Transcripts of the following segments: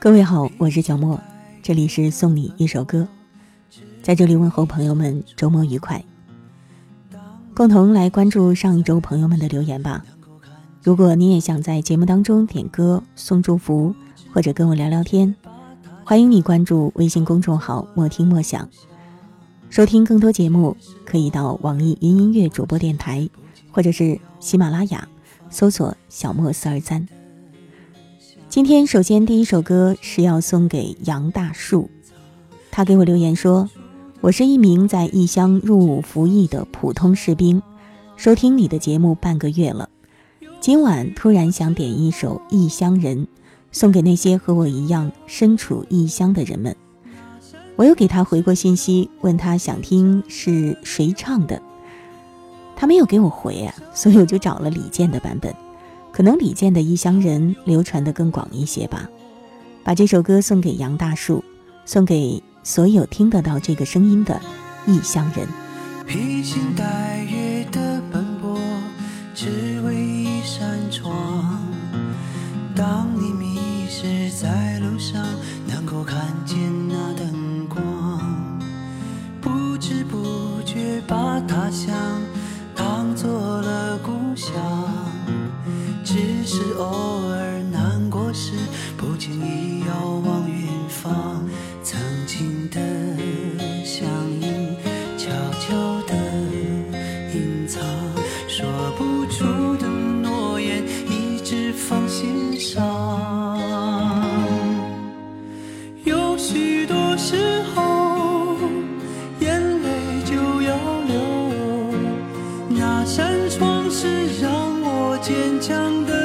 各位好，我是小莫，这里是送你一首歌，在这里问候朋友们周末愉快。共同来关注上一周朋友们的留言吧。如果你也想在节目当中点歌、送祝福，或者跟我聊聊天，欢迎你关注微信公众号“莫听莫想”。收听更多节目，可以到网易云音乐主播电台，或者是喜马拉雅搜索“小莫四二三”。今天首先第一首歌是要送给杨大树，他给我留言说：“我是一名在异乡入伍服役的普通士兵，收听你的节目半个月了，今晚突然想点一首《异乡人》，送给那些和我一样身处异乡的人们。”我又给他回过信息，问他想听是谁唱的，他没有给我回啊，所以我就找了李健的版本。可能李健的《异乡人》流传的更广一些吧，把这首歌送给杨大树，送给所有听得到这个声音的异乡人。披星戴月的奔波，只为一扇窗。当你迷失在路上，扇窗是让我坚强的。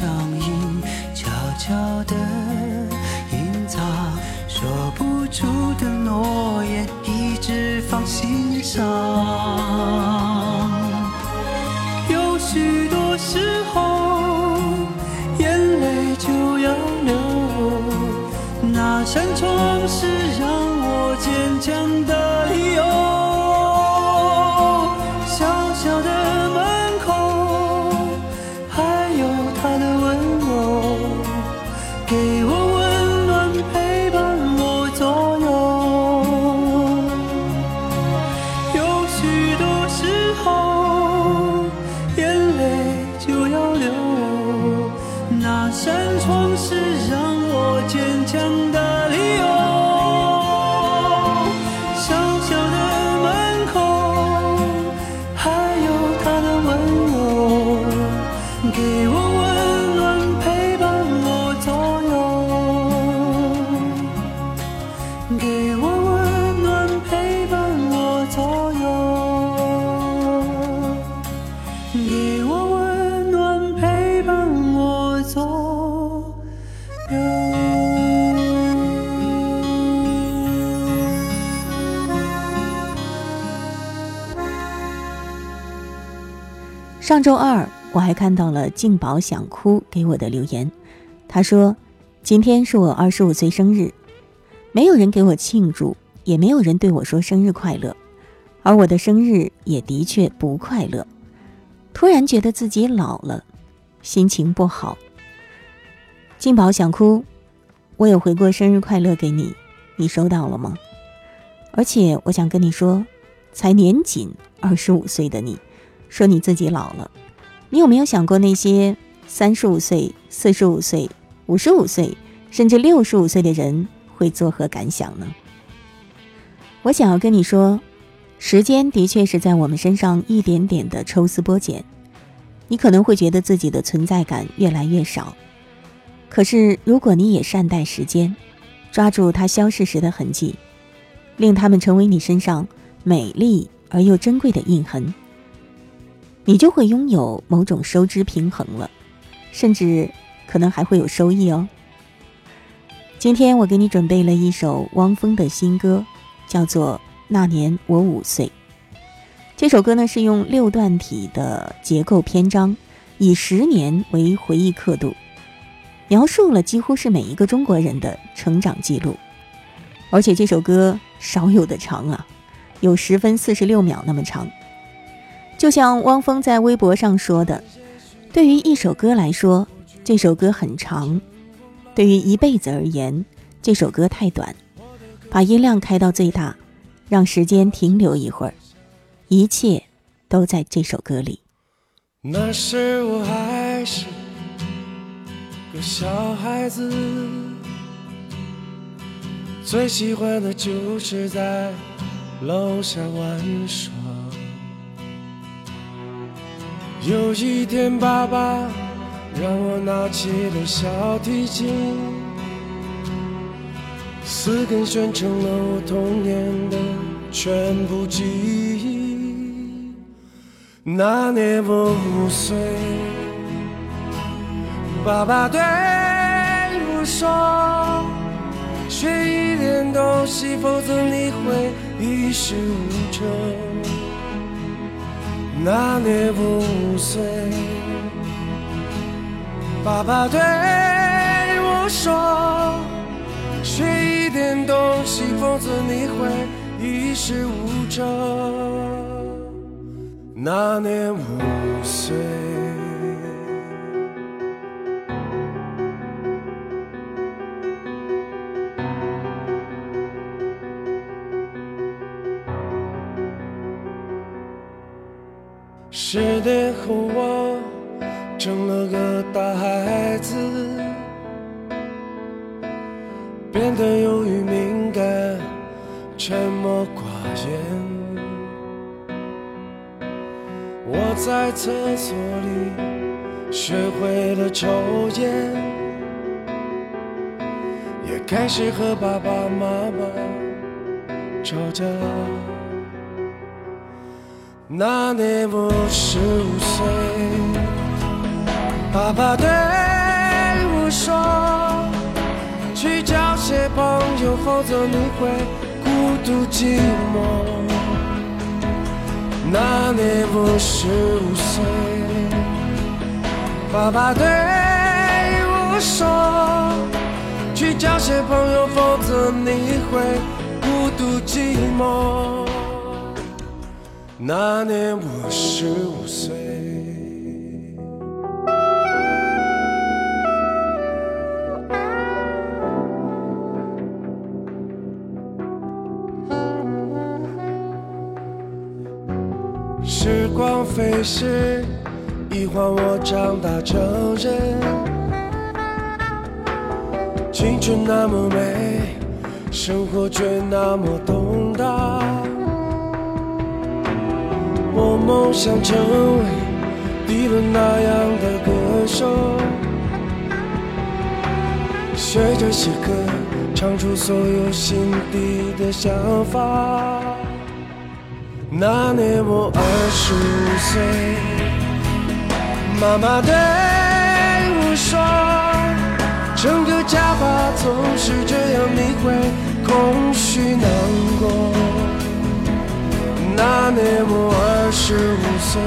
上影悄悄地隐藏说不出的诺言一直放心上。有许多时候眼泪就要流那扇窗坚强上周二，我还看到了静宝想哭给我的留言。他说：“今天是我二十五岁生日，没有人给我庆祝，也没有人对我说生日快乐，而我的生日也的确不快乐。突然觉得自己老了，心情不好。”静宝想哭，我有回过生日快乐给你，你收到了吗？而且我想跟你说，才年仅二十五岁的你，说你自己老了，你有没有想过那些三十五岁、四十五岁、五十五岁，甚至六十五岁的人会作何感想呢？我想要跟你说，时间的确是在我们身上一点点的抽丝剥茧，你可能会觉得自己的存在感越来越少。可是，如果你也善待时间，抓住它消逝时的痕迹，令它们成为你身上美丽而又珍贵的印痕，你就会拥有某种收支平衡了，甚至可能还会有收益哦。今天我给你准备了一首汪峰的新歌，叫做《那年我五岁》。这首歌呢是用六段体的结构篇章，以十年为回忆刻度。描述了几乎是每一个中国人的成长记录，而且这首歌少有的长啊，有十分四十六秒那么长。就像汪峰在微博上说的：“对于一首歌来说，这首歌很长；对于一辈子而言，这首歌太短。把音量开到最大，让时间停留一会儿，一切都在这首歌里。”那时我还是。个小孩子最喜欢的就是在楼下玩耍。有一天，爸爸让我拿起了小提琴，四根弦成了我童年的全部记忆。那年我五岁。爸爸对我说：“学一点东西，否则你会一事无成。”那年五岁，爸爸对我说：“学一点东西，否则你会一事无成。”那年五岁。十年后，我成了个大孩子，变得忧郁敏感、沉默寡言。我在厕所里学会了抽烟，也开始和爸爸妈妈吵架。那年我十五岁，爸爸对我说：“去交些朋友，否则你会孤独寂寞。”那年我十五岁，爸爸对我说：“去交些朋友，否则你会孤独寂寞。”那年我十五岁，时光飞逝，一晃我长大成人。青春那么美，生活却那么动荡。梦想成为迪伦那样的歌手，学着写歌，唱出所有心底的想法。那年我二十五岁，妈妈对我说：“整个家吧总是这样，你会空虚难过。”那年我二十五岁，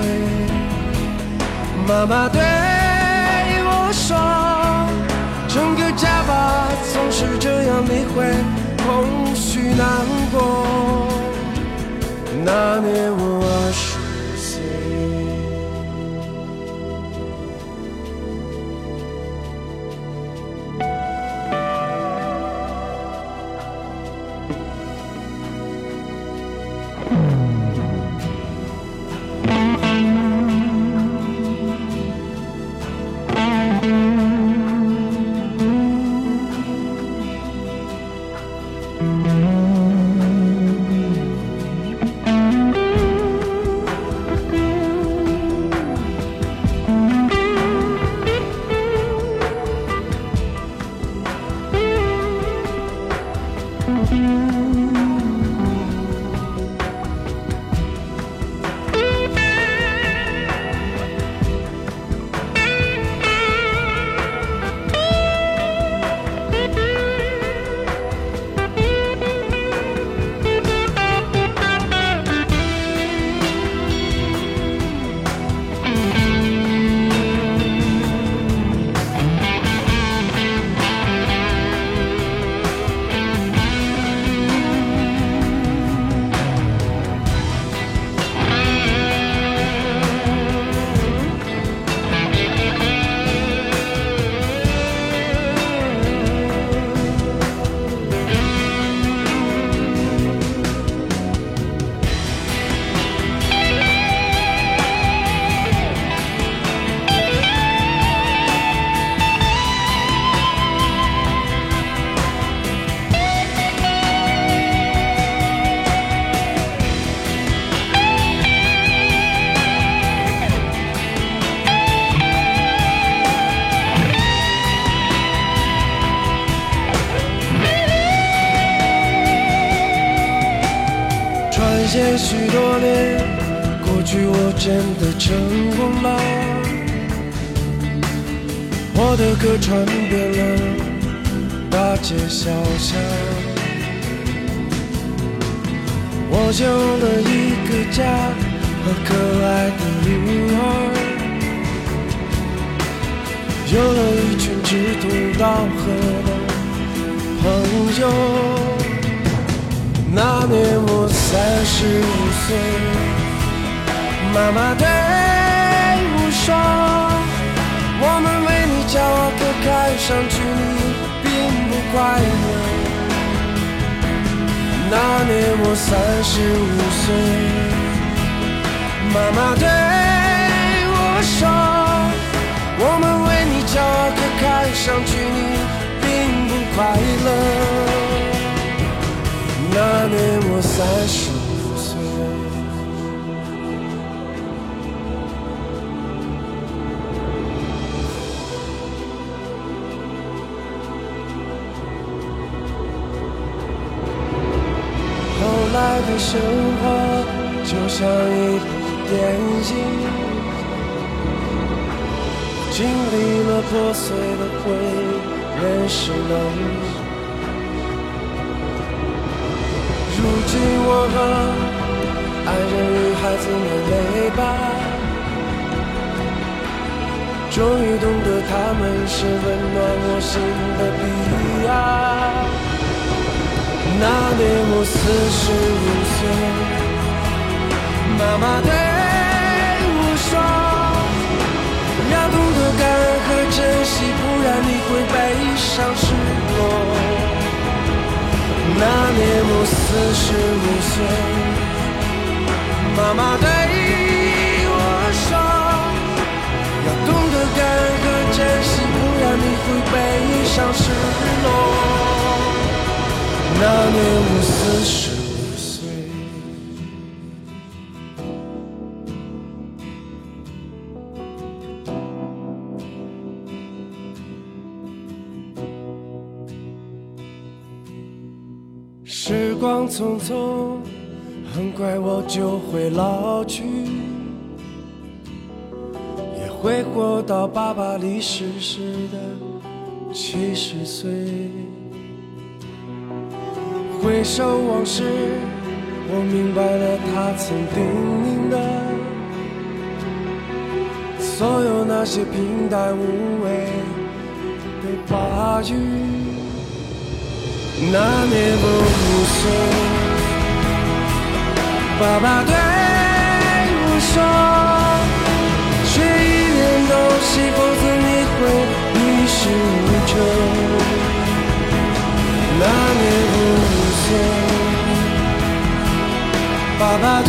妈妈对我说：“整个家吧总是这样，没回了许多年，过去我真的成功了。我的歌传遍了大街小巷，我有了一个家和可爱的女儿，有了一群志同道合的朋友。那年我三十五岁，妈妈对我说：“我们为你骄傲，可看上去你并不快乐。”那年我三十五岁，妈妈对三十五岁，后来的生活就像一部电影，经历了破碎的回忆，认识了你。如今我和爱人与孩子们累吧，终于懂得他们是温暖我心的彼岸。那年我四十五岁，妈妈对我说，要懂得感恩和珍惜，不然你会悲伤失落。那年我四十五岁，妈妈对我说：“要懂得感恩和珍惜，不然你会悲伤失落。”那年我四十匆匆，很快我就会老去，也会活到爸爸离世时的七十岁。回首往事，我明白了他曾叮咛的，所有那些平淡无味的话语。那年我五岁，爸爸对我说：“学一点东西，否则你会一事无成。”那年我五岁，爸爸对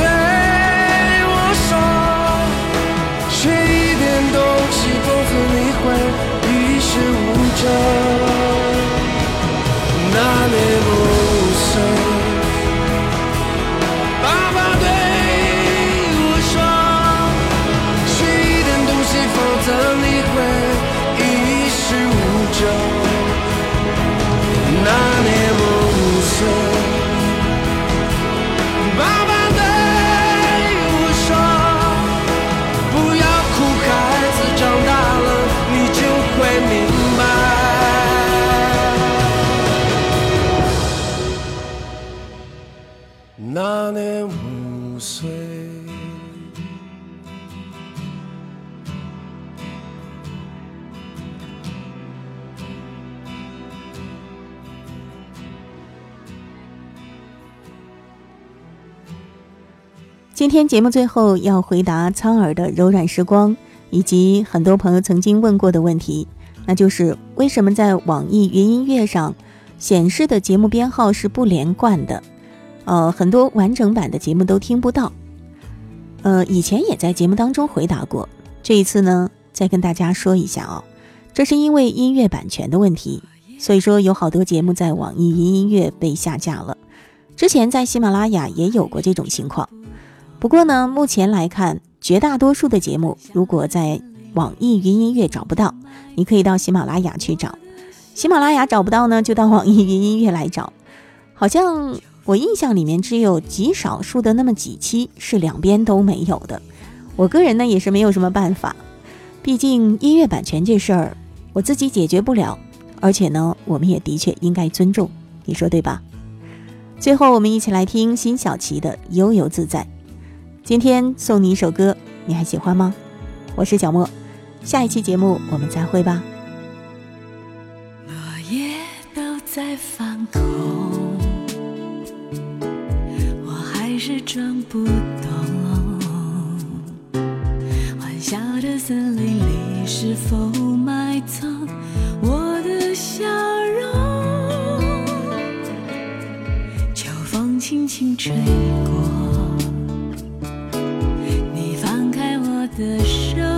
今天节目最后要回答苍耳的柔软时光，以及很多朋友曾经问过的问题，那就是为什么在网易云音乐上显示的节目编号是不连贯的？呃，很多完整版的节目都听不到。呃，以前也在节目当中回答过，这一次呢，再跟大家说一下哦，这是因为音乐版权的问题，所以说有好多节目在网易云音乐被下架了。之前在喜马拉雅也有过这种情况。不过呢，目前来看，绝大多数的节目如果在网易云音乐找不到，你可以到喜马拉雅去找；喜马拉雅找不到呢，就到网易云音乐来找。好像我印象里面只有极少数的那么几期是两边都没有的。我个人呢也是没有什么办法，毕竟音乐版权这事儿我自己解决不了，而且呢我们也的确应该尊重，你说对吧？最后我们一起来听辛晓琪的《悠游自在》。今天送你一首歌，你还喜欢吗？我是小莫，下一期节目我们再会吧。落叶都在放空，我还是装不懂。欢笑的森林里，是否埋藏我的笑容？秋风轻轻吹过。的手。